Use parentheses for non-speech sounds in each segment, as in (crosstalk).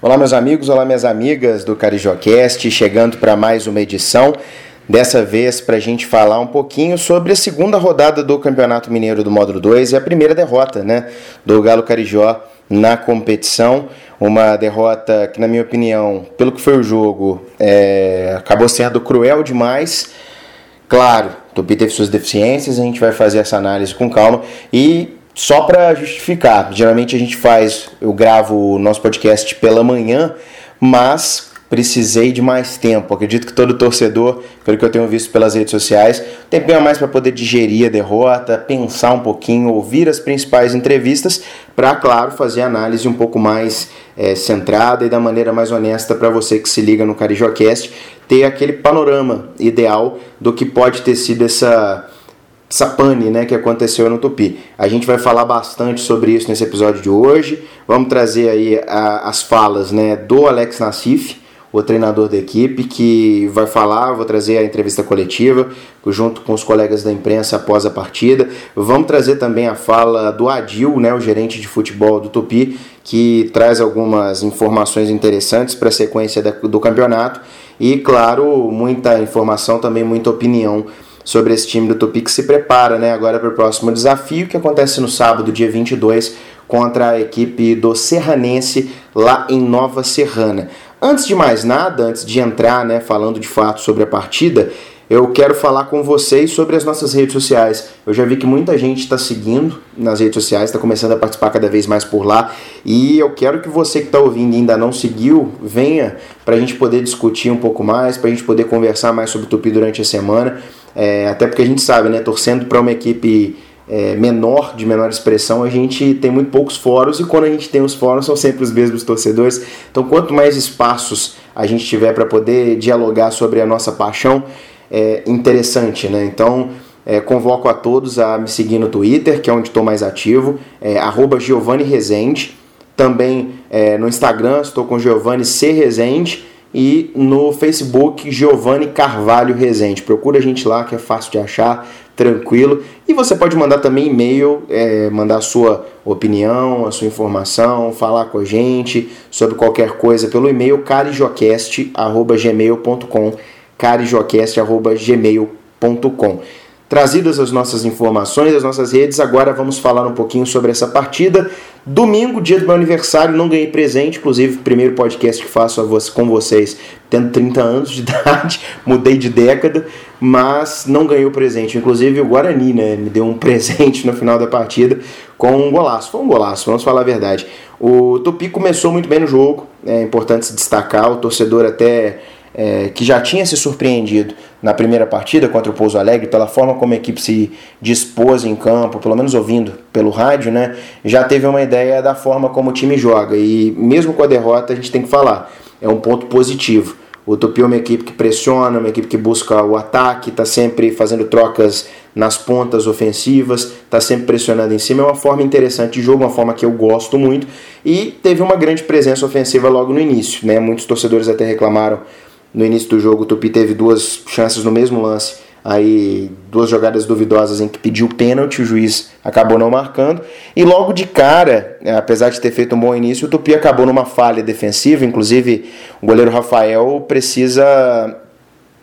Olá, meus amigos, olá, minhas amigas do Carijocast, chegando para mais uma edição. Dessa vez, para a gente falar um pouquinho sobre a segunda rodada do Campeonato Mineiro do Módulo 2 e a primeira derrota né, do Galo Carijó na competição. Uma derrota que, na minha opinião, pelo que foi o jogo, é, acabou sendo cruel demais. Claro, Tupi teve suas deficiências, a gente vai fazer essa análise com calma e só para justificar, geralmente a gente faz, eu gravo o nosso podcast pela manhã, mas precisei de mais tempo. Acredito que todo torcedor, pelo que eu tenho visto pelas redes sociais, tem bem a mais para poder digerir a derrota, pensar um pouquinho, ouvir as principais entrevistas, para, claro, fazer análise um pouco mais é, centrada e da maneira mais honesta para você que se liga no Carijocast, ter aquele panorama ideal do que pode ter sido essa essa pane né, que aconteceu no Tupi. A gente vai falar bastante sobre isso nesse episódio de hoje. Vamos trazer aí a, as falas né, do Alex Nassif, o treinador da equipe, que vai falar, vou trazer a entrevista coletiva junto com os colegas da imprensa após a partida. Vamos trazer também a fala do Adil, né, o gerente de futebol do Tupi, que traz algumas informações interessantes para a sequência do campeonato e, claro, muita informação, também muita opinião sobre esse time do Tupi que se prepara né, agora para o próximo desafio que acontece no sábado, dia 22, contra a equipe do Serranense lá em Nova Serrana. Antes de mais nada, antes de entrar né, falando de fato sobre a partida, eu quero falar com vocês sobre as nossas redes sociais. Eu já vi que muita gente está seguindo nas redes sociais, está começando a participar cada vez mais por lá. E eu quero que você que está ouvindo e ainda não seguiu, venha para a gente poder discutir um pouco mais, para a gente poder conversar mais sobre o Tupi durante a semana. É, até porque a gente sabe, né, torcendo para uma equipe é, menor, de menor expressão, a gente tem muito poucos fóruns e quando a gente tem os fóruns são sempre os mesmos torcedores. Então, quanto mais espaços a gente tiver para poder dialogar sobre a nossa paixão, é interessante, né? Então, é, convoco a todos a me seguir no Twitter, que é onde estou mais ativo, é, Giovanni Rezende. Também é, no Instagram estou com Giovanni C. Rezende e no Facebook Giovanni Carvalho Rezende. Procura a gente lá que é fácil de achar, tranquilo. E você pode mandar também e-mail, é, mandar a sua opinião, a sua informação, falar com a gente sobre qualquer coisa pelo e-mail carijocast.gmail.com carijocast.gmail.com Trazidas as nossas informações, as nossas redes, agora vamos falar um pouquinho sobre essa partida. Domingo, dia do meu aniversário, não ganhei presente, inclusive, primeiro podcast que faço com vocês, tendo 30 anos de (laughs) idade, mudei de década, mas não ganhei o presente. Inclusive, o Guarani né, me deu um presente no final da partida com um golaço. Foi um golaço, vamos falar a verdade. O Tupi começou muito bem no jogo, é importante se destacar, o torcedor até é, que já tinha se surpreendido na primeira partida contra o Pouso Alegre, pela forma como a equipe se dispôs em campo, pelo menos ouvindo pelo rádio, né, já teve uma ideia da forma como o time joga. E mesmo com a derrota, a gente tem que falar, é um ponto positivo. O Tupi é uma equipe que pressiona, uma equipe que busca o ataque, está sempre fazendo trocas nas pontas ofensivas, está sempre pressionando em cima. É uma forma interessante de jogo, uma forma que eu gosto muito. E teve uma grande presença ofensiva logo no início. Né? Muitos torcedores até reclamaram no início do jogo, o Tupi teve duas chances no mesmo lance, aí duas jogadas duvidosas em que pediu pênalti, o juiz acabou não marcando. E logo de cara, é, apesar de ter feito um bom início, o Tupi acabou numa falha defensiva, inclusive o goleiro Rafael precisa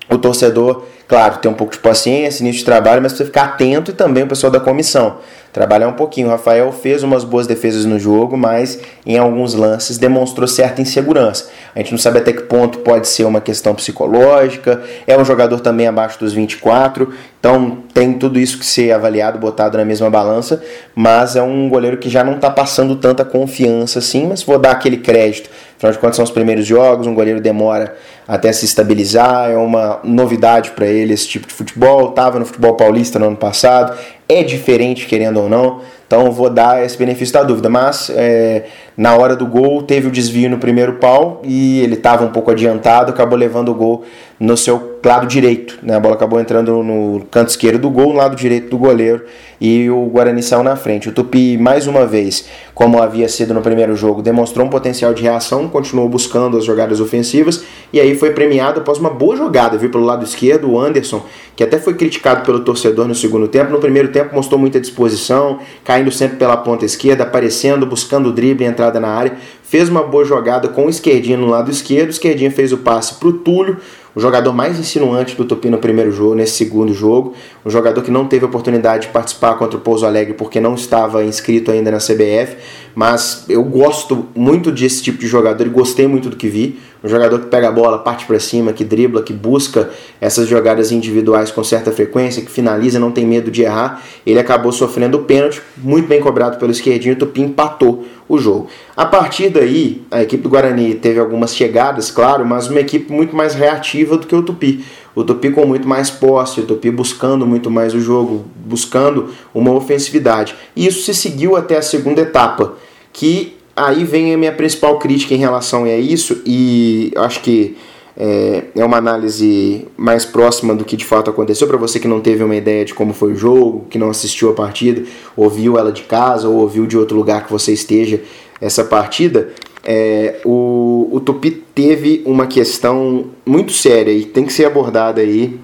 o torcedor, claro, ter um pouco de paciência, início de trabalho, mas precisa ficar atento e também o pessoal da comissão trabalhar um pouquinho. O Rafael fez umas boas defesas no jogo, mas em alguns lances demonstrou certa insegurança. A gente não sabe até que ponto pode ser uma questão psicológica. É um jogador também abaixo dos 24, então tem tudo isso que ser avaliado, botado na mesma balança, mas é um goleiro que já não está passando tanta confiança assim, mas vou dar aquele crédito. Afinal de contas, são os primeiros jogos, um goleiro demora até se estabilizar, é uma novidade para ele esse tipo de futebol. Estava no futebol paulista no ano passado, é diferente, querendo ou não. Então vou dar esse benefício da dúvida. Mas é, na hora do gol teve o desvio no primeiro pau e ele estava um pouco adiantado, acabou levando o gol no seu lado direito. Né? A bola acabou entrando no canto esquerdo do gol, no lado direito do goleiro e o Guarani saiu na frente. O Tupi, mais uma vez, como havia sido no primeiro jogo, demonstrou um potencial de reação, continuou buscando as jogadas ofensivas e aí foi premiado após uma boa jogada, viu, pelo lado esquerdo, o Anderson, que até foi criticado pelo torcedor no segundo tempo. No primeiro tempo mostrou muita disposição, caindo sempre pela ponta esquerda, aparecendo, buscando o drible, entrada na área. fez uma boa jogada com o esquerdinho no lado esquerdo, o esquerdinho fez o passe para o Túlio, o jogador mais insinuante do Tupi no primeiro jogo, nesse segundo jogo, um jogador que não teve oportunidade de participar contra o Pouso Alegre porque não estava inscrito ainda na CBF, mas eu gosto muito desse tipo de jogador e gostei muito do que vi. Um jogador que pega a bola, parte para cima, que dribla, que busca essas jogadas individuais com certa frequência, que finaliza, não tem medo de errar. Ele acabou sofrendo o pênalti, muito bem cobrado pelo esquerdinho, o Tupi empatou o jogo. A partir daí, a equipe do Guarani teve algumas chegadas, claro, mas uma equipe muito mais reativa do que o Tupi. O Tupi com muito mais posse, o Tupi buscando muito mais o jogo, buscando uma ofensividade. E isso se seguiu até a segunda etapa, que aí vem a minha principal crítica em relação a isso, e acho que é, é uma análise mais próxima do que de fato aconteceu, para você que não teve uma ideia de como foi o jogo, que não assistiu a partida, ouviu ela de casa ou ouviu de outro lugar que você esteja essa partida. É, o, o Tupi teve uma questão muito séria e tem que ser abordada aí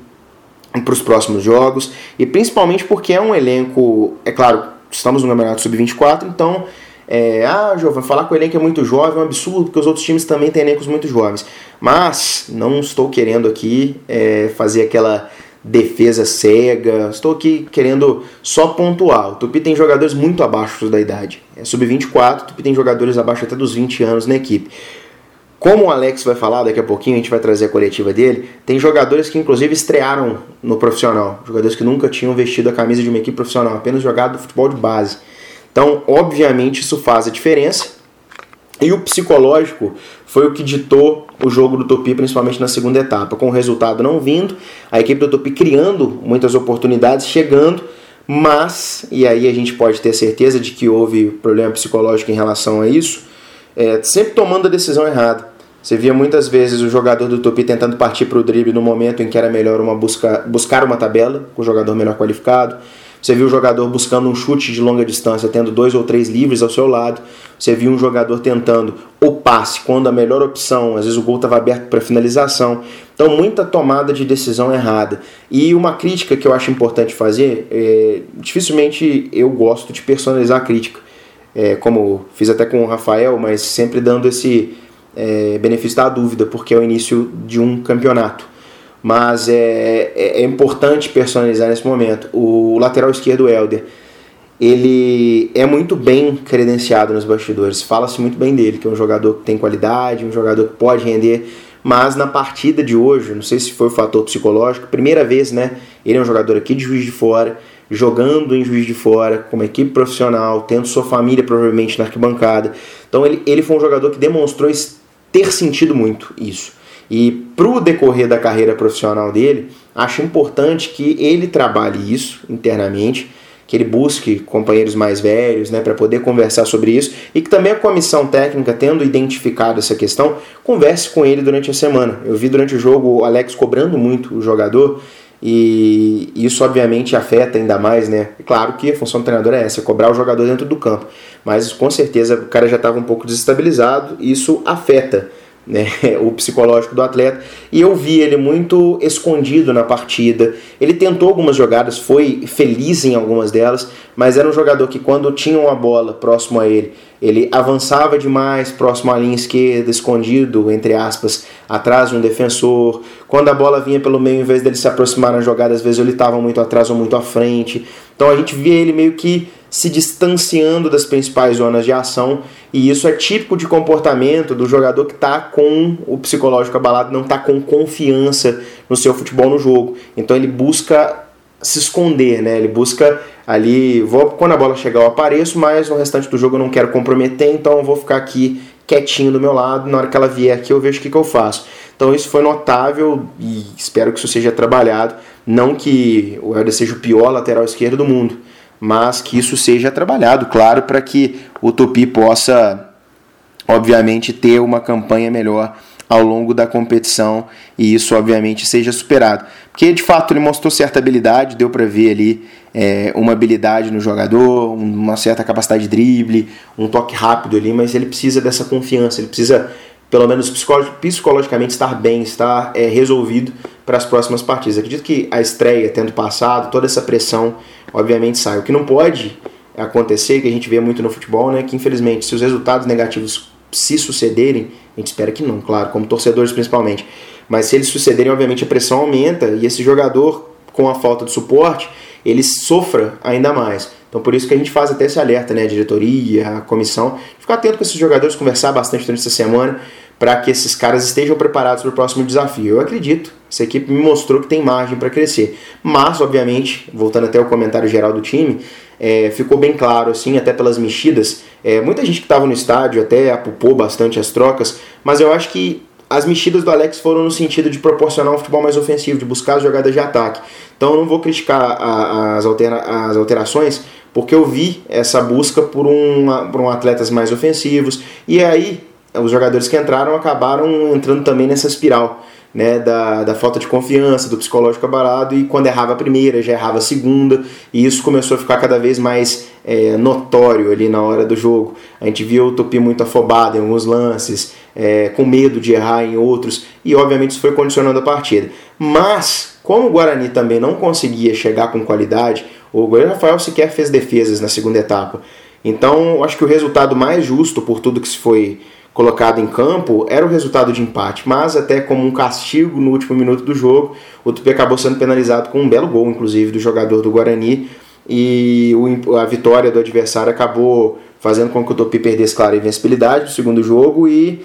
para os próximos jogos, e principalmente porque é um elenco, é claro, estamos no Campeonato Sub-24, então é, ah, Giovanni, falar que o elenco é muito jovem é um absurdo, porque os outros times também têm elencos muito jovens. Mas não estou querendo aqui é, fazer aquela defesa cega, estou aqui querendo só pontuar. O Tupi tem jogadores muito abaixo da idade. É sub-24, o Tupi tem jogadores abaixo até dos 20 anos na equipe. Como o Alex vai falar daqui a pouquinho, a gente vai trazer a coletiva dele, tem jogadores que inclusive estrearam no profissional, jogadores que nunca tinham vestido a camisa de uma equipe profissional, apenas jogado futebol de base. Então, obviamente, isso faz a diferença. E o psicológico foi o que ditou o jogo do Topi, principalmente na segunda etapa, com o resultado não vindo, a equipe do Topi criando muitas oportunidades, chegando, mas, e aí a gente pode ter certeza de que houve problema psicológico em relação a isso, é, sempre tomando a decisão errada. Você via muitas vezes o jogador do Topi tentando partir para o drible no momento em que era melhor uma busca, buscar uma tabela com o jogador melhor qualificado. Você viu o jogador buscando um chute de longa distância, tendo dois ou três livres ao seu lado. Você viu um jogador tentando o passe quando a melhor opção, às vezes o gol estava aberto para finalização. Então, muita tomada de decisão errada. E uma crítica que eu acho importante fazer, é, dificilmente eu gosto de personalizar a crítica, é, como fiz até com o Rafael, mas sempre dando esse é, benefício da dúvida, porque é o início de um campeonato mas é, é, é, importante personalizar nesse momento. O lateral esquerdo, Helder, ele é muito bem credenciado nos bastidores. Fala-se muito bem dele, que é um jogador que tem qualidade, um jogador que pode render. Mas na partida de hoje, não sei se foi o fator psicológico, primeira vez, né? Ele é um jogador aqui de Juiz de Fora, jogando em Juiz de Fora, com uma equipe profissional, tendo sua família provavelmente na arquibancada. Então ele, ele foi um jogador que demonstrou ter sentido muito isso. E para o decorrer da carreira profissional dele, acho importante que ele trabalhe isso internamente, que ele busque companheiros mais velhos, né, para poder conversar sobre isso e que também a comissão técnica, tendo identificado essa questão, converse com ele durante a semana. Eu vi durante o jogo o Alex cobrando muito o jogador e isso obviamente afeta ainda mais, né? Claro que a função do treinador é essa, cobrar o jogador dentro do campo, mas com certeza o cara já estava um pouco desestabilizado, e isso afeta né, (laughs) o psicológico do atleta. E eu vi ele muito escondido na partida. Ele tentou algumas jogadas, foi feliz em algumas delas, mas era um jogador que quando tinha uma bola próximo a ele, ele avançava demais próximo à linha esquerda, escondido, entre aspas, atrás de um defensor. Quando a bola vinha pelo meio, em vez dele se aproximar na jogada, às vezes ele estava muito atrás ou muito à frente. Então a gente via ele meio que se distanciando das principais zonas de ação, e isso é típico de comportamento do jogador que está com o psicológico abalado, não está com confiança no seu futebol no jogo. Então ele busca se esconder, né? Ele busca ali, vou quando a bola chegar eu apareço, mas no restante do jogo eu não quero comprometer, então eu vou ficar aqui quietinho do meu lado, na hora que ela vier aqui eu vejo o que, que eu faço. Então isso foi notável e espero que isso seja trabalhado, não que o Helder seja o pior lateral esquerdo do mundo, mas que isso seja trabalhado, claro, para que o Tupi possa, obviamente, ter uma campanha melhor ao longo da competição e isso, obviamente, seja superado. Porque de fato ele mostrou certa habilidade, deu para ver ali é, uma habilidade no jogador, uma certa capacidade de drible, um toque rápido ali, mas ele precisa dessa confiança, ele precisa pelo menos psicologicamente estar bem, estar é, resolvido para as próximas partidas. Acredito que a estreia tendo passado, toda essa pressão, obviamente sai. O que não pode acontecer, que a gente vê muito no futebol, né, que infelizmente se os resultados negativos se sucederem, a gente espera que não, claro, como torcedores principalmente, mas se eles sucederem, obviamente a pressão aumenta e esse jogador, com a falta de suporte, ele sofra ainda mais. Então por isso que a gente faz até esse alerta, né, a diretoria, a comissão, ficar atento com esses jogadores, conversar bastante durante essa semana, para que esses caras estejam preparados para o próximo desafio. Eu acredito, essa equipe me mostrou que tem margem para crescer. Mas, obviamente, voltando até o comentário geral do time, é, ficou bem claro, assim, até pelas mexidas. É, muita gente que estava no estádio até apupou bastante as trocas, mas eu acho que as mexidas do Alex foram no sentido de proporcionar um futebol mais ofensivo, de buscar as jogadas de ataque. Então eu não vou criticar as, altera, as alterações, porque eu vi essa busca por um, por um atletas mais ofensivos. E aí os jogadores que entraram acabaram entrando também nessa espiral. Né, da, da falta de confiança, do psicológico abalado, e quando errava a primeira, já errava a segunda, e isso começou a ficar cada vez mais é, notório ali na hora do jogo. A gente viu o Tupi muito afobado em alguns lances, é, com medo de errar em outros, e obviamente isso foi condicionando a partida. Mas, como o Guarani também não conseguia chegar com qualidade, o goleiro Rafael sequer fez defesas na segunda etapa. Então, acho que o resultado mais justo por tudo que se foi colocado em campo era o resultado de empate, mas até como um castigo no último minuto do jogo, o Tupi acabou sendo penalizado com um belo gol, inclusive, do jogador do Guarani, e a vitória do adversário acabou fazendo com que o Tupi perdesse, claro, a invencibilidade no segundo jogo e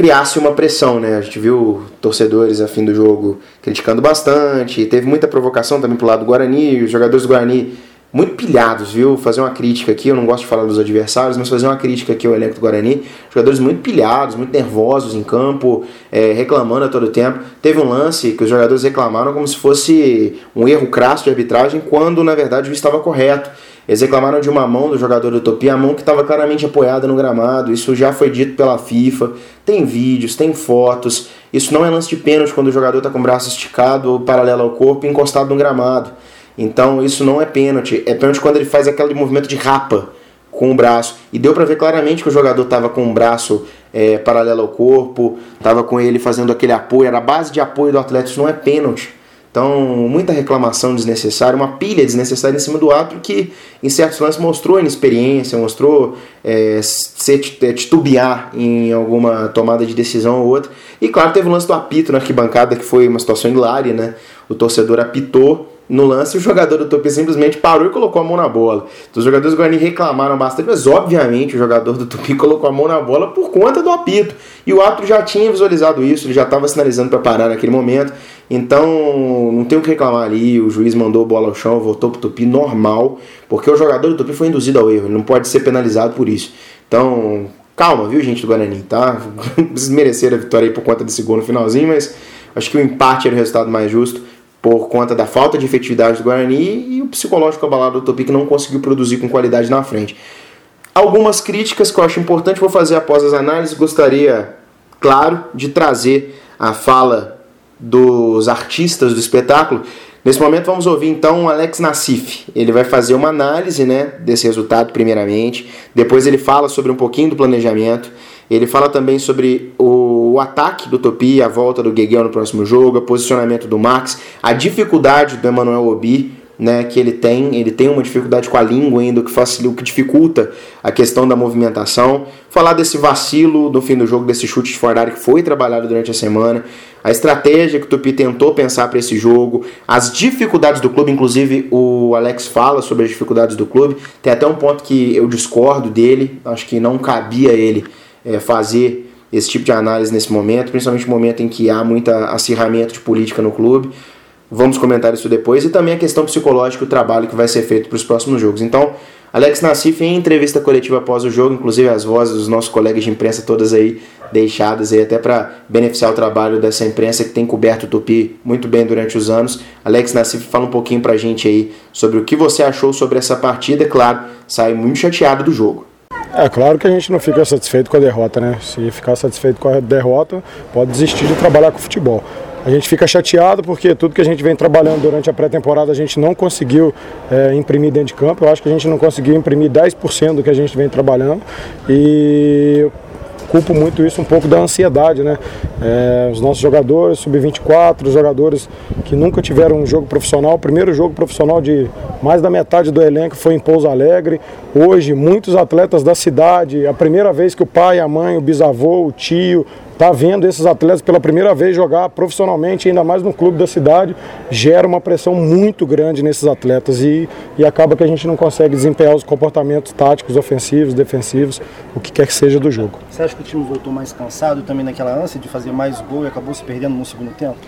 criasse uma pressão, né? A gente viu torcedores a fim do jogo criticando bastante, teve muita provocação também pro lado do Guarani, os jogadores do Guarani muito pilhados, viu? Fazer uma crítica aqui, eu não gosto de falar dos adversários, mas fazer uma crítica aqui ao elenco do Guarani. Jogadores muito pilhados, muito nervosos em campo, é, reclamando a todo tempo. Teve um lance que os jogadores reclamaram como se fosse um erro crasso de arbitragem, quando na verdade o estava correto. Eles reclamaram de uma mão do jogador do Utopia, a mão que estava claramente apoiada no gramado. Isso já foi dito pela FIFA. Tem vídeos, tem fotos. Isso não é lance de pênalti quando o jogador está com o braço esticado, paralelo ao corpo, encostado no gramado. Então isso não é pênalti. É pênalti quando ele faz aquele movimento de rapa com o braço. E deu para ver claramente que o jogador estava com o braço é, paralelo ao corpo, estava com ele fazendo aquele apoio, era a base de apoio do atleta. Isso não é pênalti. Então, muita reclamação desnecessária, uma pilha desnecessária em cima do árbitro que, em certos lances, mostrou inexperiência, mostrou é, se é, titubear em alguma tomada de decisão ou outra. E, claro, teve o lance do apito na arquibancada, que foi uma situação hilária, né? O torcedor apitou no lance, o jogador do Tupi simplesmente parou e colocou a mão na bola. Então, os jogadores do Guarani reclamaram bastante, mas obviamente o jogador do Tupi (laughs) colocou a mão na bola por conta do apito. E o árbitro já tinha visualizado isso, ele já estava sinalizando para parar naquele momento. Então, não tem o que reclamar ali. O juiz mandou a bola ao chão, voltou pro Tupi normal, porque o jogador do Tupi foi induzido ao erro, ele não pode ser penalizado por isso. Então, calma, viu, gente do Guarani, tá? (laughs) Vocês mereceram a vitória aí por conta desse gol no finalzinho, mas acho que o empate era o resultado mais justo por conta da falta de efetividade do Guarani e o psicológico abalado do Tupi que não conseguiu produzir com qualidade na frente. Algumas críticas que eu acho importante vou fazer após as análises. Gostaria, claro, de trazer a fala dos artistas do espetáculo. Nesse momento vamos ouvir então o Alex Nassif. Ele vai fazer uma análise né, desse resultado primeiramente, depois ele fala sobre um pouquinho do planejamento ele fala também sobre o, o ataque do Topi, a volta do Gueguel no próximo jogo, o posicionamento do Max, a dificuldade do Emmanuel Obi, né, que ele tem, ele tem uma dificuldade com a língua ainda, que facilita, que dificulta a questão da movimentação. Falar desse vacilo no fim do jogo, desse chute de fora área que foi trabalhado durante a semana, a estratégia que o Tupi tentou pensar para esse jogo, as dificuldades do clube, inclusive o Alex fala sobre as dificuldades do clube. Tem até um ponto que eu discordo dele, acho que não cabia ele é, fazer esse tipo de análise nesse momento, principalmente no momento em que há muito acirramento de política no clube. Vamos comentar isso depois. E também a questão psicológica, o trabalho que vai ser feito para os próximos jogos. Então, Alex Nassif, em entrevista coletiva após o jogo, inclusive as vozes dos nossos colegas de imprensa todas aí deixadas aí até para beneficiar o trabalho dessa imprensa que tem coberto o Tupi muito bem durante os anos. Alex Nassif fala um pouquinho para a gente aí sobre o que você achou sobre essa partida. Claro, sai muito chateado do jogo. É claro que a gente não fica satisfeito com a derrota, né? Se ficar satisfeito com a derrota, pode desistir de trabalhar com futebol. A gente fica chateado porque tudo que a gente vem trabalhando durante a pré-temporada a gente não conseguiu é, imprimir dentro de campo. Eu acho que a gente não conseguiu imprimir 10% do que a gente vem trabalhando. E culpo muito isso um pouco da ansiedade, né? É, os nossos jogadores, sub-24, os jogadores que nunca tiveram um jogo profissional, o primeiro jogo profissional de mais da metade do elenco foi em Pouso Alegre. Hoje, muitos atletas da cidade, a primeira vez que o pai, a mãe, o bisavô, o tio, tá vendo esses atletas pela primeira vez jogar profissionalmente, ainda mais no clube da cidade, gera uma pressão muito grande nesses atletas e, e acaba que a gente não consegue desempenhar os comportamentos táticos, ofensivos, defensivos, o que quer que seja do jogo. Você acha que o time voltou mais cansado também naquela ânsia de fazer mais gol e acabou se perdendo no segundo tempo?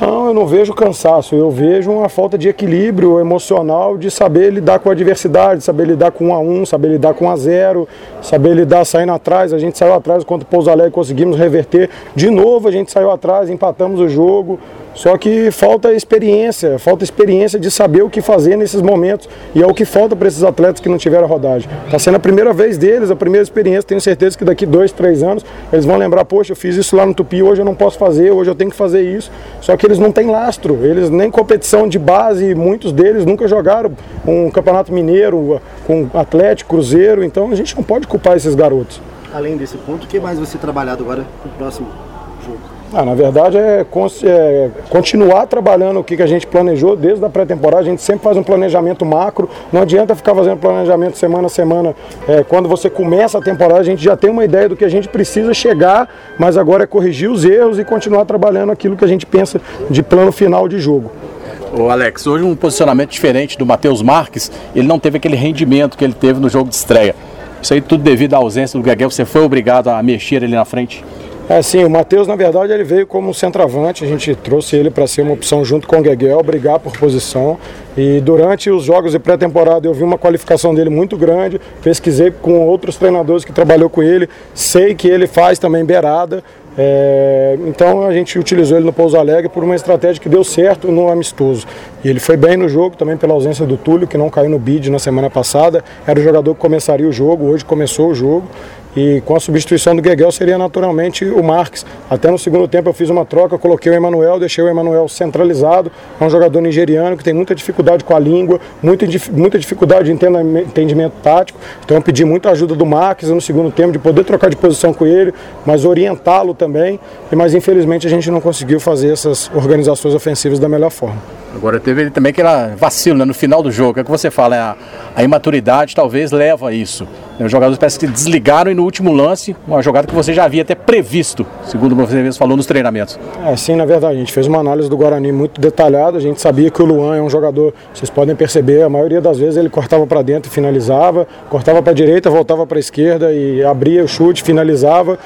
Não, eu não vejo cansaço, eu vejo uma falta de equilíbrio emocional de saber lidar com a adversidade, saber lidar com um a um, saber lidar com um a zero, saber lidar saindo atrás. A gente saiu atrás contra o Pouso Alegre, conseguimos reverter. De novo a gente saiu atrás, empatamos o jogo. Só que falta experiência, falta experiência de saber o que fazer nesses momentos. E é o que falta para esses atletas que não tiveram rodagem. Está sendo a primeira vez deles, a primeira experiência. Tenho certeza que daqui dois, três anos eles vão lembrar: poxa, eu fiz isso lá no Tupi, hoje eu não posso fazer, hoje eu tenho que fazer isso. Só que eles não têm lastro, eles nem competição de base, muitos deles nunca jogaram um campeonato mineiro com Atlético, Cruzeiro. Então a gente não pode culpar esses garotos. Além desse ponto, o que mais vai ser trabalhado agora no próximo? Ah, na verdade é, é, continuar trabalhando o que, que a gente planejou desde a pré-temporada. A gente sempre faz um planejamento macro. Não adianta ficar fazendo planejamento semana a semana. É, quando você começa a temporada, a gente já tem uma ideia do que a gente precisa chegar, mas agora é corrigir os erros e continuar trabalhando aquilo que a gente pensa de plano final de jogo. O Alex, hoje um posicionamento diferente do Matheus Marques, ele não teve aquele rendimento que ele teve no jogo de estreia. Isso aí tudo devido à ausência do Gaguel, você foi obrigado a mexer ali na frente? É, sim, o Matheus, na verdade, ele veio como centroavante, a gente trouxe ele para ser uma opção junto com o Gueguel, brigar por posição. E durante os jogos de pré-temporada eu vi uma qualificação dele muito grande, pesquisei com outros treinadores que trabalhou com ele, sei que ele faz também beirada, é, então a gente utilizou ele no Pouso Alegre por uma estratégia que deu certo no amistoso. E ele foi bem no jogo também pela ausência do Túlio, que não caiu no bid na semana passada. Era o jogador que começaria o jogo, hoje começou o jogo. E com a substituição do Gueguel seria naturalmente o Marques. Até no segundo tempo eu fiz uma troca, coloquei o Emanuel, deixei o Emanuel centralizado. É um jogador nigeriano que tem muita dificuldade com a língua, muita, muita dificuldade de entendimento tático. Então eu pedi muita ajuda do Marques no segundo tempo, de poder trocar de posição com ele, mas orientá-lo também. Mas infelizmente a gente não conseguiu fazer essas organizações ofensivas da melhor forma. Agora teve também aquele vacilo né, no final do jogo. É o que você fala, é a, a imaturidade talvez leva a isso. Os jogadores parece que desligaram e no último lance, uma jogada que você já havia até previsto, segundo você mesmo falou nos treinamentos. É, sim, na verdade, a gente fez uma análise do Guarani muito detalhada, a gente sabia que o Luan é um jogador, vocês podem perceber, a maioria das vezes ele cortava para dentro e finalizava, cortava para a direita, voltava para a esquerda e abria o chute, finalizava.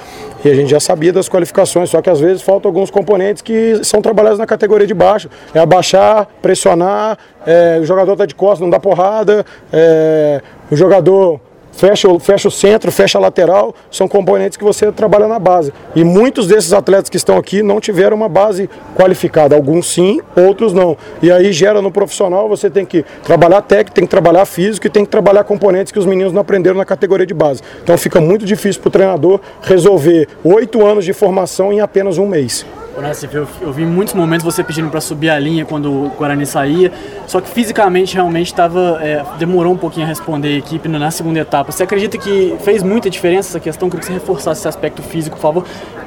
E a gente já sabia das qualificações, só que às vezes faltam alguns componentes que são trabalhados na categoria de baixo. É abaixar, pressionar, é, o jogador está de costas, não dá porrada, é, o jogador fecha, fecha o centro, fecha a lateral, são componentes que você trabalha na base. E muitos desses atletas que estão aqui não tiveram uma base qualificada, alguns sim, outros não. E aí gera no profissional, você tem que trabalhar técnico, tem que trabalhar físico e tem que trabalhar componentes que os meninos não aprenderam na categoria de base. Então fica muito difícil para o treinador resolver oito anos de formação em apenas um mês. Eu, eu vi muitos momentos você pedindo para subir a linha quando o Guarani saía, só que fisicamente realmente tava, é, demorou um pouquinho a responder a equipe na segunda etapa. Você acredita que fez muita diferença essa questão? Queria que você reforçasse esse aspecto físico, por favor,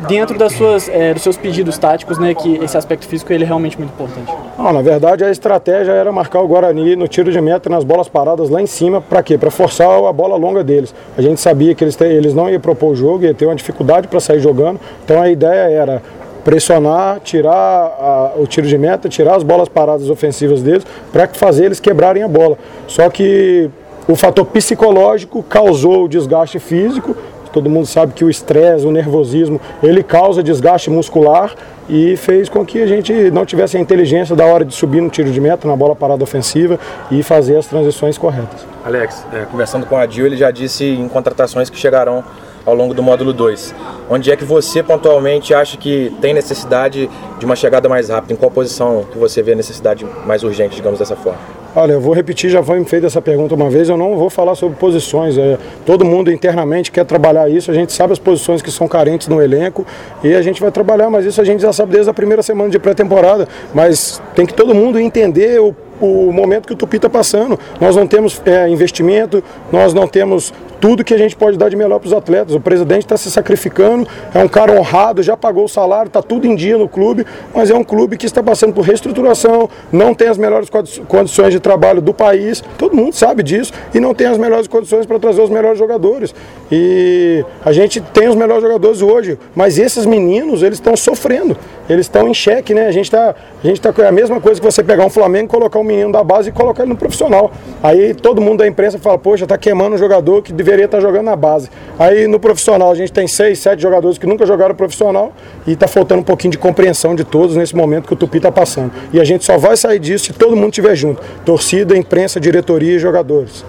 dentro das suas, é, dos seus pedidos táticos, né, que esse aspecto físico ele é realmente muito importante. Não, na verdade a estratégia era marcar o Guarani no tiro de meta nas bolas paradas lá em cima, para quê? Para forçar a bola longa deles. A gente sabia que eles, eles não iam propor o jogo, ia ter uma dificuldade para sair jogando, então a ideia era pressionar, tirar a, o tiro de meta, tirar as bolas paradas ofensivas deles, para fazer eles quebrarem a bola. Só que o fator psicológico causou o desgaste físico. Todo mundo sabe que o estresse, o nervosismo, ele causa desgaste muscular e fez com que a gente não tivesse a inteligência da hora de subir no tiro de meta, na bola parada ofensiva e fazer as transições corretas. Alex, é, conversando com a Dil, ele já disse em contratações que chegarão ao longo do módulo 2. Onde é que você pontualmente acha que tem necessidade de uma chegada mais rápida? Em qual posição que você vê a necessidade mais urgente, digamos dessa forma? Olha, eu vou repetir, já foi me feita essa pergunta uma vez, eu não vou falar sobre posições. É, todo mundo internamente quer trabalhar isso, a gente sabe as posições que são carentes no elenco e a gente vai trabalhar, mas isso a gente já sabe desde a primeira semana de pré-temporada. Mas tem que todo mundo entender o o momento que o Tupi está passando. Nós não temos é, investimento, nós não temos tudo que a gente pode dar de melhor para os atletas. O presidente está se sacrificando, é um cara honrado, já pagou o salário, está tudo em dia no clube, mas é um clube que está passando por reestruturação, não tem as melhores condições de trabalho do país, todo mundo sabe disso, e não tem as melhores condições para trazer os melhores jogadores. E a gente tem os melhores jogadores hoje, mas esses meninos, eles estão sofrendo, eles estão em xeque, né? A gente está tá com a mesma coisa que você pegar um Flamengo, colocar um menino da base e colocar ele no profissional. Aí todo mundo da imprensa fala, poxa, tá queimando um jogador que deveria estar tá jogando na base. Aí no profissional a gente tem seis, sete jogadores que nunca jogaram profissional e está faltando um pouquinho de compreensão de todos nesse momento que o Tupi está passando. E a gente só vai sair disso se todo mundo estiver junto. Torcida, imprensa, diretoria e jogadores.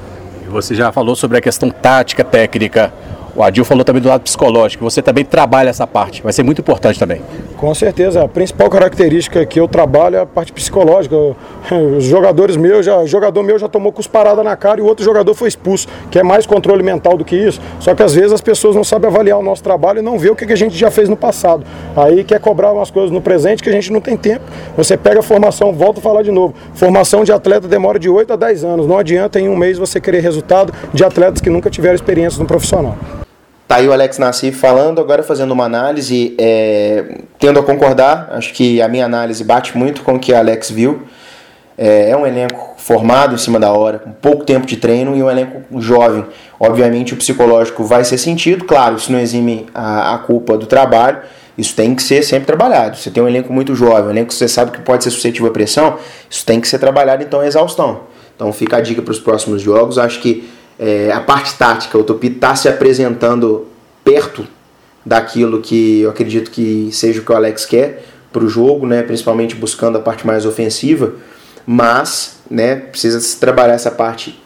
Você já falou sobre a questão tática, técnica. O Adil falou também do lado psicológico. Você também trabalha essa parte. Vai ser muito importante também. Com certeza. A principal característica que eu trabalho é a parte psicológica. (laughs) Os jogadores meus, já, jogador meu já tomou cusparada na cara e o outro jogador foi expulso, que é mais controle mental do que isso. Só que às vezes as pessoas não sabem avaliar o nosso trabalho e não vê o que a gente já fez no passado. Aí quer cobrar umas coisas no presente que a gente não tem tempo. Você pega a formação, volta a falar de novo. Formação de atleta demora de 8 a 10 anos. Não adianta em um mês você querer resultado de atletas que nunca tiveram experiência no profissional. Tá aí o Alex Nassif falando, agora fazendo uma análise, é, tendo a concordar, acho que a minha análise bate muito com o que a Alex viu. É, é, um elenco formado em cima da hora, com pouco tempo de treino e um elenco jovem. Obviamente o psicológico vai ser sentido, claro, isso não exime a, a culpa do trabalho, isso tem que ser sempre trabalhado. Você tem um elenco muito jovem, um elenco que você sabe que pode ser suscetível à pressão, isso tem que ser trabalhado então a exaustão. Então fica a dica para os próximos jogos, acho que é, a parte tática, o Tupi está se apresentando perto daquilo que eu acredito que seja o que o Alex quer para o jogo, né, principalmente buscando a parte mais ofensiva, mas né, precisa se trabalhar essa parte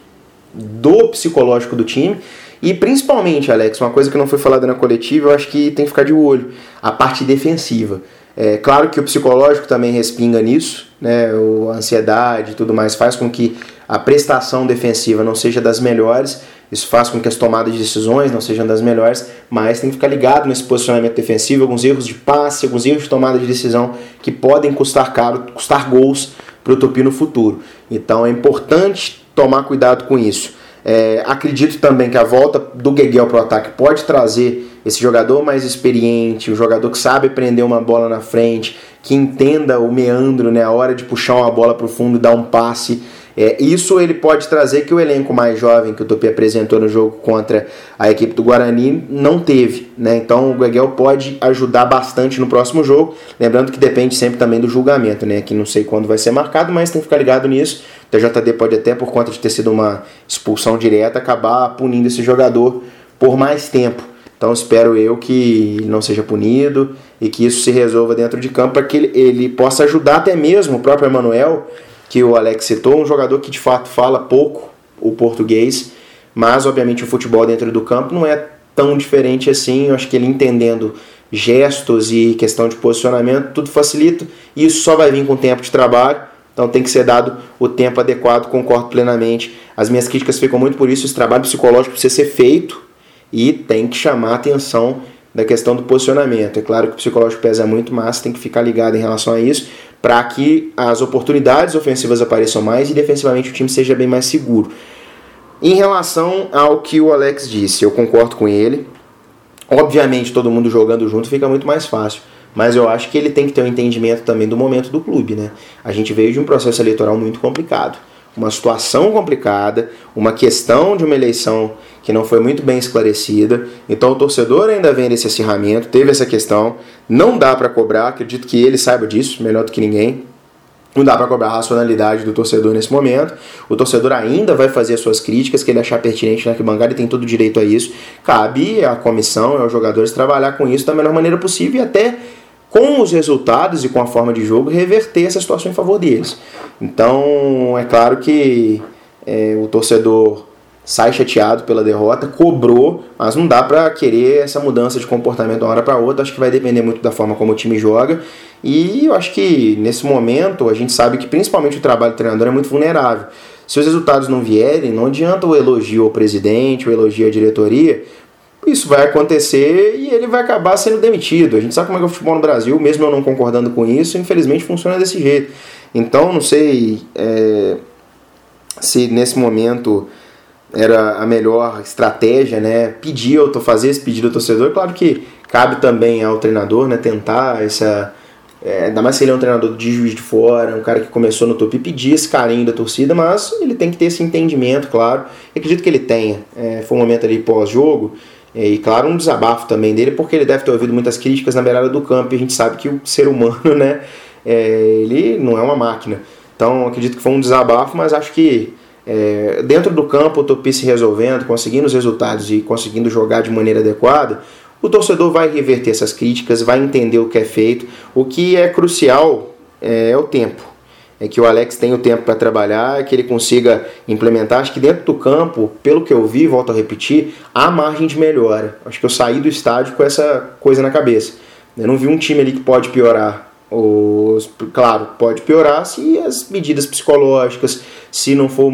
do psicológico do time e principalmente, Alex, uma coisa que não foi falada na coletiva, eu acho que tem que ficar de olho, a parte defensiva. É claro que o psicológico também respinga nisso, né? A ansiedade e tudo mais faz com que a prestação defensiva não seja das melhores, isso faz com que as tomadas de decisões não sejam das melhores, mas tem que ficar ligado nesse posicionamento defensivo, alguns erros de passe, alguns erros de tomada de decisão que podem custar caro, custar gols para o Tupi no futuro. Então é importante tomar cuidado com isso. É, acredito também que a volta do Gueguel para o ataque pode trazer esse jogador mais experiente, o jogador que sabe prender uma bola na frente, que entenda o meandro, né, a hora de puxar uma bola para o fundo e dar um passe. É, isso ele pode trazer que o elenco mais jovem que o Tupi apresentou no jogo contra a equipe do Guarani não teve. Né? Então o Gueguel pode ajudar bastante no próximo jogo. Lembrando que depende sempre também do julgamento, né? que não sei quando vai ser marcado, mas tem que ficar ligado nisso. O TJD pode até, por conta de ter sido uma expulsão direta, acabar punindo esse jogador por mais tempo. Então espero eu que ele não seja punido e que isso se resolva dentro de campo para que ele, ele possa ajudar até mesmo o próprio Emanuel que o Alex citou, um jogador que de fato fala pouco o português, mas obviamente o futebol dentro do campo não é tão diferente assim. Eu acho que ele entendendo gestos e questão de posicionamento, tudo facilita. E isso só vai vir com tempo de trabalho. Então tem que ser dado o tempo adequado, concordo plenamente. As minhas críticas ficam muito por isso. Esse trabalho psicológico precisa ser feito e tem que chamar a atenção da questão do posicionamento. É claro que o psicológico pesa muito, mas tem que ficar ligado em relação a isso para que as oportunidades ofensivas apareçam mais e defensivamente o time seja bem mais seguro. Em relação ao que o Alex disse, eu concordo com ele. Obviamente, todo mundo jogando junto fica muito mais fácil. Mas eu acho que ele tem que ter um entendimento também do momento do clube, né? A gente veio de um processo eleitoral muito complicado uma situação complicada, uma questão de uma eleição que não foi muito bem esclarecida. Então o torcedor ainda vem desse acirramento, teve essa questão, não dá para cobrar, acredito que ele saiba disso melhor do que ninguém. Não dá para cobrar a racionalidade do torcedor nesse momento. O torcedor ainda vai fazer as suas críticas, que ele achar pertinente na arquibancada e tem todo o direito a isso. Cabe à comissão e aos jogadores trabalhar com isso da melhor maneira possível e até com os resultados e com a forma de jogo, reverter essa situação em favor deles. Então, é claro que é, o torcedor sai chateado pela derrota, cobrou, mas não dá para querer essa mudança de comportamento de uma hora para outra. Acho que vai depender muito da forma como o time joga. E eu acho que nesse momento a gente sabe que principalmente o trabalho do treinador é muito vulnerável. Se os resultados não vierem, não adianta o elogio ao presidente, o elogio à diretoria, isso vai acontecer e ele vai acabar sendo demitido. A gente sabe como é que é o futebol no Brasil, mesmo eu não concordando com isso, infelizmente funciona desse jeito. Então, não sei é, se nesse momento era a melhor estratégia, né? Pedir, fazer esse pedido ao torcedor. Claro que cabe também ao treinador, né? Tentar essa é, ainda mais se ele é um treinador de juiz de fora, um cara que começou no topo e pedir esse carinho da torcida, mas ele tem que ter esse entendimento, claro. E acredito que ele tenha. É, foi um momento ali pós-jogo, e claro, um desabafo também dele, porque ele deve ter ouvido muitas críticas na beirada do campo, e a gente sabe que o ser humano, (laughs) né, é, ele não é uma máquina. Então acredito que foi um desabafo, mas acho que é, dentro do campo o Tupi se resolvendo, conseguindo os resultados e conseguindo jogar de maneira adequada, o torcedor vai reverter essas críticas, vai entender o que é feito. O que é crucial é, é o tempo. É que o Alex tenha o tempo para trabalhar, que ele consiga implementar. Acho que dentro do campo, pelo que eu vi, volto a repetir, há margem de melhora. Acho que eu saí do estádio com essa coisa na cabeça. Eu não vi um time ali que pode piorar. Os, claro, pode piorar se as medidas psicológicas, se não for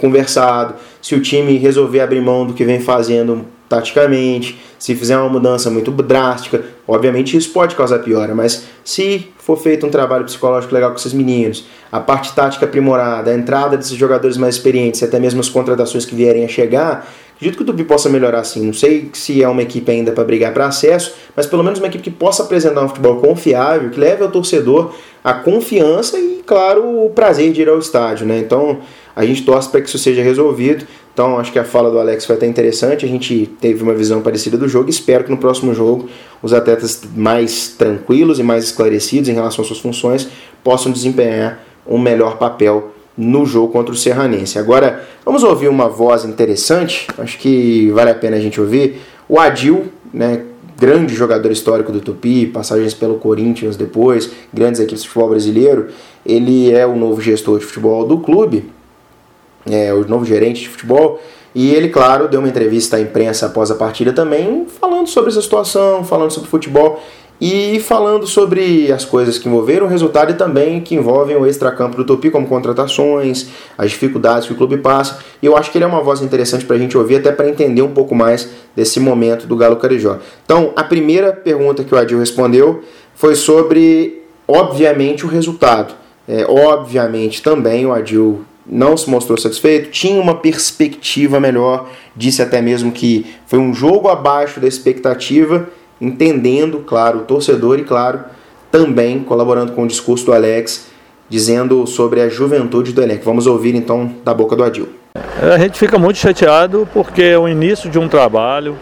conversado, se o time resolver abrir mão do que vem fazendo taticamente, se fizer uma mudança muito drástica, obviamente isso pode causar piora, mas se for feito um trabalho psicológico legal com esses meninos, a parte tática aprimorada, a entrada desses jogadores mais experientes até mesmo as contratações que vierem a chegar, acredito que o Tupi possa melhorar sim. Não sei se é uma equipe ainda para brigar para acesso, mas pelo menos uma equipe que possa apresentar um futebol confiável, que leve ao torcedor a confiança e, claro, o prazer de ir ao estádio, né? Então, a gente torce para que isso seja resolvido. Então, acho que a fala do Alex foi até interessante. A gente teve uma visão parecida do jogo. Espero que no próximo jogo os atletas mais tranquilos e mais esclarecidos em relação às suas funções possam desempenhar um melhor papel no jogo contra o Serranense. Agora, vamos ouvir uma voz interessante. Acho que vale a pena a gente ouvir. O Adil, né, grande jogador histórico do Tupi, passagens pelo Corinthians depois, grandes equipes de futebol brasileiro. Ele é o novo gestor de futebol do clube é, o novo gerente de futebol. E ele, claro, deu uma entrevista à imprensa após a partida também, falando sobre essa situação, falando sobre futebol e falando sobre as coisas que envolveram o resultado e também que envolvem o extracampo do Tupi, como contratações, as dificuldades que o clube passa. E eu acho que ele é uma voz interessante para a gente ouvir, até para entender um pouco mais desse momento do Galo Carijó. Então, a primeira pergunta que o Adil respondeu foi sobre, obviamente, o resultado. É, obviamente, também o Adil não se mostrou satisfeito, tinha uma perspectiva melhor, disse até mesmo que foi um jogo abaixo da expectativa, entendendo, claro, o torcedor e, claro, também colaborando com o discurso do Alex, dizendo sobre a juventude do elenco. Vamos ouvir então da boca do Adil. A gente fica muito chateado porque é o início de um trabalho,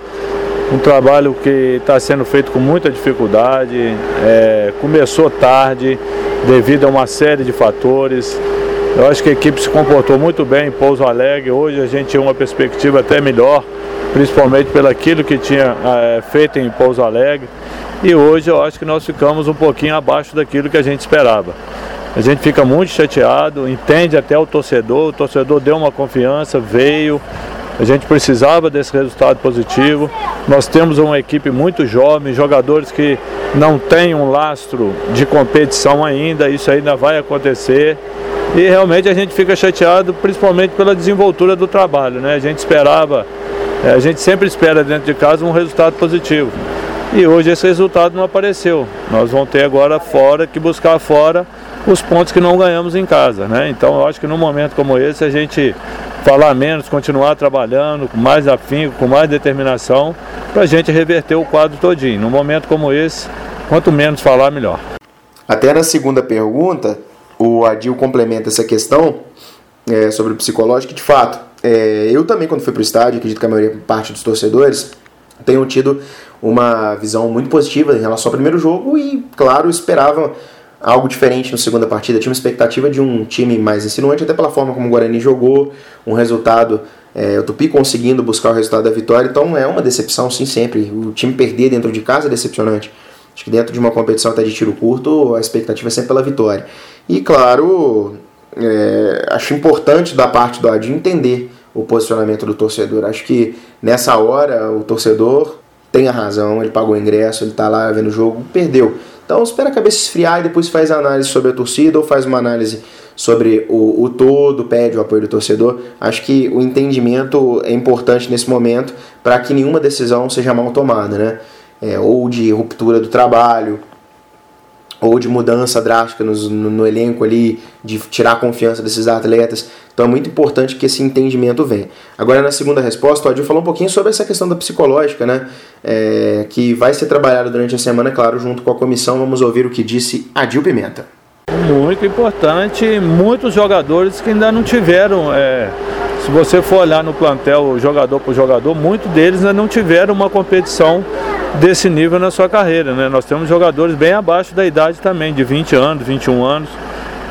um trabalho que está sendo feito com muita dificuldade, é, começou tarde devido a uma série de fatores, eu acho que a equipe se comportou muito bem em Pouso Alegre. Hoje a gente tinha uma perspectiva até melhor, principalmente pelaquilo que tinha é, feito em Pouso Alegre. E hoje eu acho que nós ficamos um pouquinho abaixo daquilo que a gente esperava. A gente fica muito chateado, entende até o torcedor, o torcedor deu uma confiança, veio, a gente precisava desse resultado positivo. Nós temos uma equipe muito jovem, jogadores que não têm um lastro de competição ainda, isso ainda vai acontecer. E realmente a gente fica chateado, principalmente pela desenvoltura do trabalho. Né? A gente esperava, é, a gente sempre espera dentro de casa um resultado positivo. E hoje esse resultado não apareceu. Nós vamos ter agora fora que buscar fora os pontos que não ganhamos em casa. Né? Então eu acho que num momento como esse a gente falar menos, continuar trabalhando com mais afinco, com mais determinação, para a gente reverter o quadro todinho. Num momento como esse, quanto menos falar, melhor. Até na segunda pergunta, o Adil complementa essa questão é, sobre o psicológico, de fato, é, eu também, quando fui para o estádio, acredito que a maioria parte dos torcedores tenham tido uma visão muito positiva em relação ao primeiro jogo e, claro, esperavam algo diferente na segunda partida. Tinha uma expectativa de um time mais insinuante, até pela forma como o Guarani jogou, um resultado, é, o Tupi conseguindo buscar o resultado da vitória. Então é uma decepção, sim, sempre. O time perder dentro de casa é decepcionante. Acho que dentro de uma competição até de tiro curto, a expectativa é sempre pela vitória. E claro, é, acho importante da parte do Adi entender o posicionamento do torcedor. Acho que nessa hora o torcedor tem a razão, ele pagou o ingresso, ele está lá vendo o jogo, perdeu. Então espera a cabeça esfriar e depois faz a análise sobre a torcida ou faz uma análise sobre o, o todo, pede o apoio do torcedor. Acho que o entendimento é importante nesse momento para que nenhuma decisão seja mal tomada, né? É, ou de ruptura do trabalho, ou de mudança drástica no, no, no, elenco ali, de tirar a confiança desses atletas. Então é muito importante que esse entendimento venha. Agora, na segunda resposta, o Adil falou um pouquinho sobre essa questão da psicológica, né? É, que vai ser trabalhado durante a semana, claro, junto com a comissão. Vamos ouvir o que disse Adil Pimenta. Muito importante, muitos jogadores que ainda não tiveram. É, se você for olhar no plantel, jogador por jogador, muitos deles ainda não tiveram uma competição desse nível na sua carreira. Né? Nós temos jogadores bem abaixo da idade também, de 20 anos, 21 anos.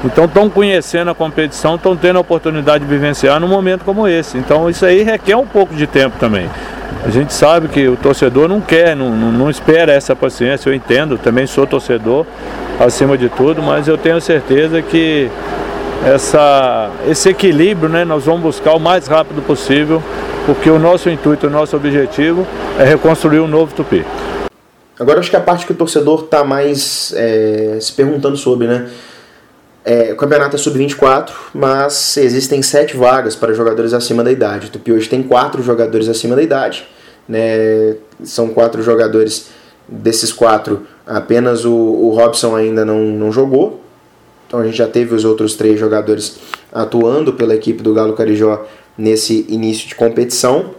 Então estão conhecendo a competição, estão tendo a oportunidade de vivenciar num momento como esse. Então isso aí requer um pouco de tempo também. A gente sabe que o torcedor não quer, não, não, espera essa paciência, eu entendo, também sou torcedor acima de tudo, mas eu tenho certeza que essa, esse equilíbrio né, nós vamos buscar o mais rápido possível porque o nosso intuito, o nosso objetivo é reconstruir um novo Tupi. Agora acho que a parte que o torcedor está mais é, se perguntando sobre, né? É, o campeonato é sub-24, mas existem sete vagas para jogadores acima da idade. O Tupi hoje tem quatro jogadores acima da idade. Né? São quatro jogadores, desses quatro, apenas o, o Robson ainda não, não jogou. Então a gente já teve os outros três jogadores atuando pela equipe do Galo Carijó nesse início de competição.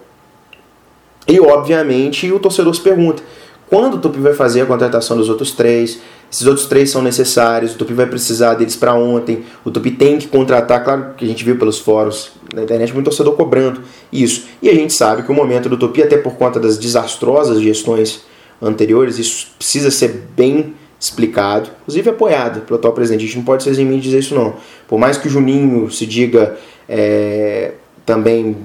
E obviamente o torcedor se pergunta: quando o Tupi vai fazer a contratação dos outros três? Esses outros três são necessários, o Tupi vai precisar deles para ontem, o Tupi tem que contratar, claro que a gente viu pelos fóruns na internet muito torcedor cobrando isso. E a gente sabe que o momento do Tupi, até por conta das desastrosas gestões anteriores, isso precisa ser bem explicado, inclusive apoiado pelo atual presidente. A gente não pode se eximir de dizer isso não. Por mais que o Juninho se diga é, também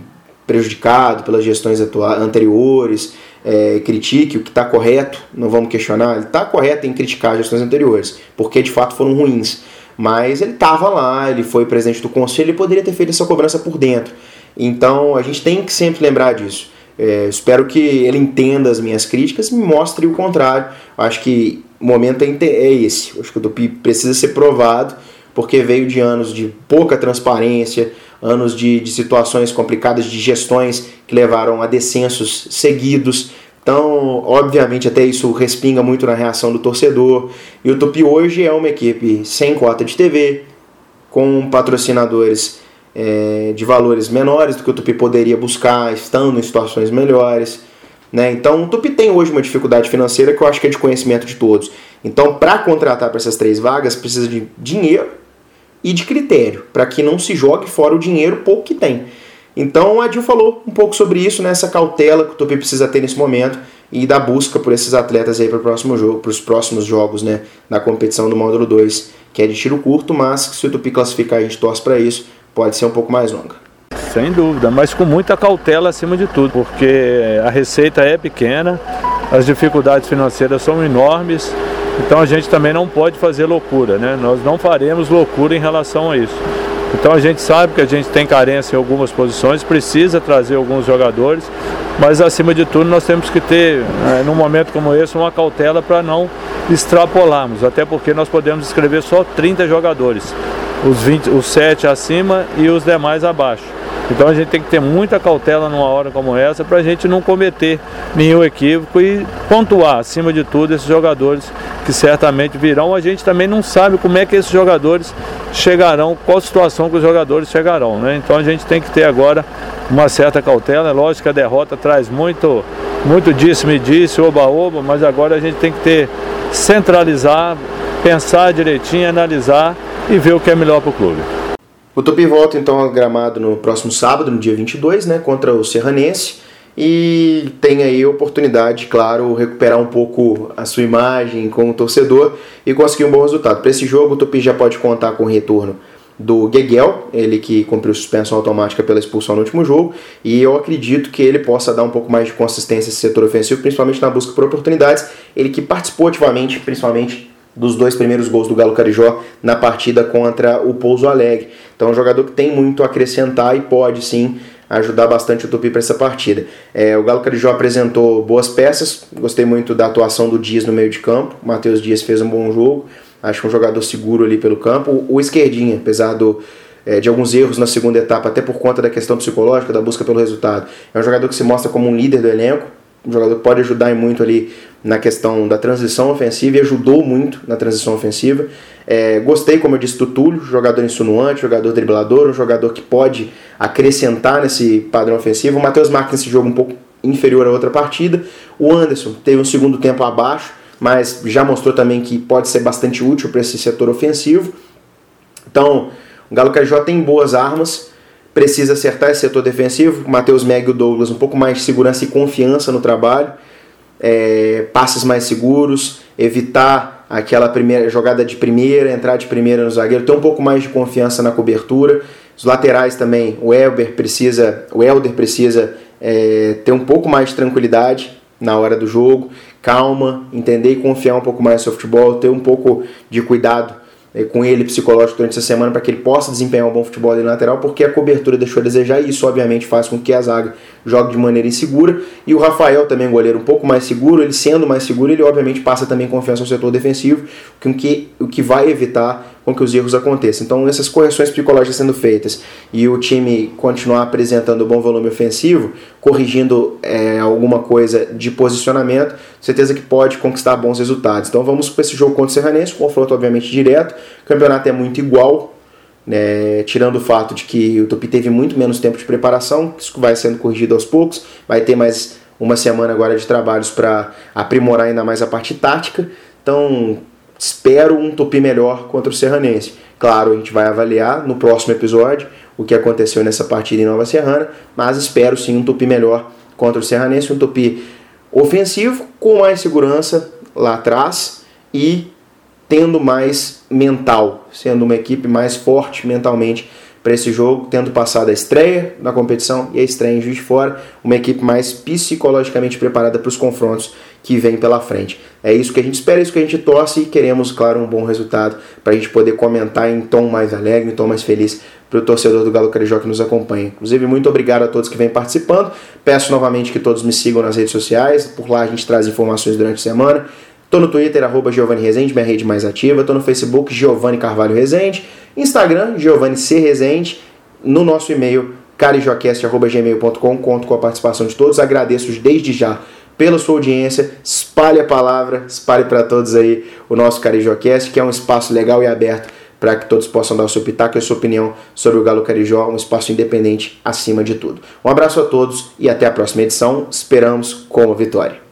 prejudicado pelas gestões anteriores, é, critique o que está correto, não vamos questionar, ele está correto em criticar as gestões anteriores, porque de fato foram ruins. Mas ele estava lá, ele foi presidente do conselho, ele poderia ter feito essa cobrança por dentro. Então a gente tem que sempre lembrar disso. É, espero que ele entenda as minhas críticas e me mostre o contrário. Acho que o momento é, é esse. Acho que o Tupi precisa ser provado, porque veio de anos de pouca transparência, anos de, de situações complicadas, de gestões que levaram a descensos seguidos. Então, obviamente, até isso respinga muito na reação do torcedor. E o Tupi hoje é uma equipe sem cota de TV, com patrocinadores é, de valores menores do que o Tupi poderia buscar, estando em situações melhores. Né? Então, o Tupi tem hoje uma dificuldade financeira que eu acho que é de conhecimento de todos. Então, para contratar para essas três vagas, precisa de dinheiro e de critério, para que não se jogue fora o dinheiro pouco que tem. Então, a Dil falou um pouco sobre isso, né? cautela que o Tupi precisa ter nesse momento e da busca por esses atletas aí para próximo jogo, os próximos jogos, né, na competição do módulo 2, que é de tiro curto, mas se o Tupi classificar a gente torce para isso, pode ser um pouco mais longa. Sem dúvida, mas com muita cautela acima de tudo, porque a receita é pequena, as dificuldades financeiras são enormes então a gente também não pode fazer loucura, né? Nós não faremos loucura em relação a isso. Então a gente sabe que a gente tem carência em algumas posições, precisa trazer alguns jogadores, mas acima de tudo nós temos que ter, é, num momento como esse, uma cautela para não extrapolarmos, até porque nós podemos escrever só 30 jogadores, os, 20, os 7 acima e os demais abaixo. Então a gente tem que ter muita cautela numa hora como essa para a gente não cometer nenhum equívoco e pontuar, acima de tudo, esses jogadores que certamente virão. A gente também não sabe como é que esses jogadores chegarão, qual situação que os jogadores chegarão. Né? Então a gente tem que ter agora uma certa cautela. É lógico que a derrota traz muito, muito disse-me disse, oba-oba, mas agora a gente tem que ter, centralizar, pensar direitinho, analisar e ver o que é melhor para o clube. O Tupi volta então ao gramado no próximo sábado, no dia 22, né, contra o Serranense. E tem aí a oportunidade, claro, recuperar um pouco a sua imagem com o torcedor e conseguir um bom resultado. Para esse jogo, o Tupi já pode contar com o retorno do Geguel, ele que cumpriu suspensão automática pela expulsão no último jogo, e eu acredito que ele possa dar um pouco mais de consistência esse setor ofensivo, principalmente na busca por oportunidades. Ele que participou ativamente, principalmente dos dois primeiros gols do Galo Carijó na partida contra o Pouso Alegre. Então é um jogador que tem muito a acrescentar e pode sim ajudar bastante o Tupi para essa partida. É, o Galo Carijó apresentou boas peças, gostei muito da atuação do Dias no meio de campo, o Matheus Dias fez um bom jogo, Acho um jogador seguro ali pelo campo. O, o esquerdinha, apesar do, é, de alguns erros na segunda etapa, até por conta da questão psicológica, da busca pelo resultado, é um jogador que se mostra como um líder do elenco. Um jogador que pode ajudar muito ali na questão da transição ofensiva e ajudou muito na transição ofensiva. É, gostei, como eu disse, do Túlio, jogador insinuante, jogador driblador, um jogador que pode acrescentar nesse padrão ofensivo. O Matheus Marques nesse jogo um pouco inferior a outra partida. O Anderson teve um segundo tempo abaixo, mas já mostrou também que pode ser bastante útil para esse setor ofensivo. Então, o Galo Carijó tem boas armas, precisa acertar esse setor defensivo. O Matheus Meg e o Douglas um pouco mais de segurança e confiança no trabalho, é, passes mais seguros, evitar aquela primeira jogada de primeira, entrar de primeira no zagueiro, ter um pouco mais de confiança na cobertura. Os laterais também, o Elber precisa, o Elder precisa é, ter um pouco mais de tranquilidade na hora do jogo, calma, entender e confiar um pouco mais no seu futebol, ter um pouco de cuidado com ele psicológico durante essa semana para que ele possa desempenhar um bom futebol ali na lateral, porque a cobertura deixou a desejar e isso obviamente faz com que a zaga jogue de maneira insegura. E o Rafael também, goleiro um pouco mais seguro, ele sendo mais seguro, ele obviamente passa também confiança no setor defensivo, o que, o que vai evitar com que os erros aconteçam. Então, essas correções psicológicas sendo feitas e o time continuar apresentando bom volume ofensivo, corrigindo é, alguma coisa de posicionamento, certeza que pode conquistar bons resultados. Então, vamos para esse jogo contra o Serranense, confronto obviamente direto. O campeonato é muito igual, né, tirando o fato de que o Tupi teve muito menos tempo de preparação, isso vai sendo corrigido aos poucos, vai ter mais uma semana agora de trabalhos para aprimorar ainda mais a parte tática. Então, espero um Tupi melhor contra o Serranense. Claro, a gente vai avaliar no próximo episódio o que aconteceu nessa partida em Nova Serrana, mas espero sim um Tupi melhor contra o Serranense, um Tupi ofensivo, com mais segurança lá atrás e tendo mais mental, sendo uma equipe mais forte mentalmente para esse jogo, tendo passado a estreia na competição e a estreia em Juiz de Fora, uma equipe mais psicologicamente preparada para os confrontos que vem pela frente. É isso que a gente espera, é isso que a gente torce e queremos, claro, um bom resultado para a gente poder comentar em tom mais alegre, em tom mais feliz para o torcedor do Galo Carijó que nos acompanha. Inclusive, muito obrigado a todos que vêm participando. Peço novamente que todos me sigam nas redes sociais, por lá a gente traz informações durante a semana. Estou no Twitter, arroba Giovanni Rezende, minha rede mais ativa. Estou no Facebook, Giovanni Carvalho Rezende. Instagram, Giovanni C. Rezende. No nosso e-mail, carijoquest.gmail.com. Conto com a participação de todos. Agradeço desde já pela sua audiência. Espalhe a palavra, espalhe para todos aí o nosso Carijocast, que é um espaço legal e aberto para que todos possam dar o seu pitaco e a sua opinião sobre o Galo Carijó, um espaço independente acima de tudo. Um abraço a todos e até a próxima edição. Esperamos com a vitória.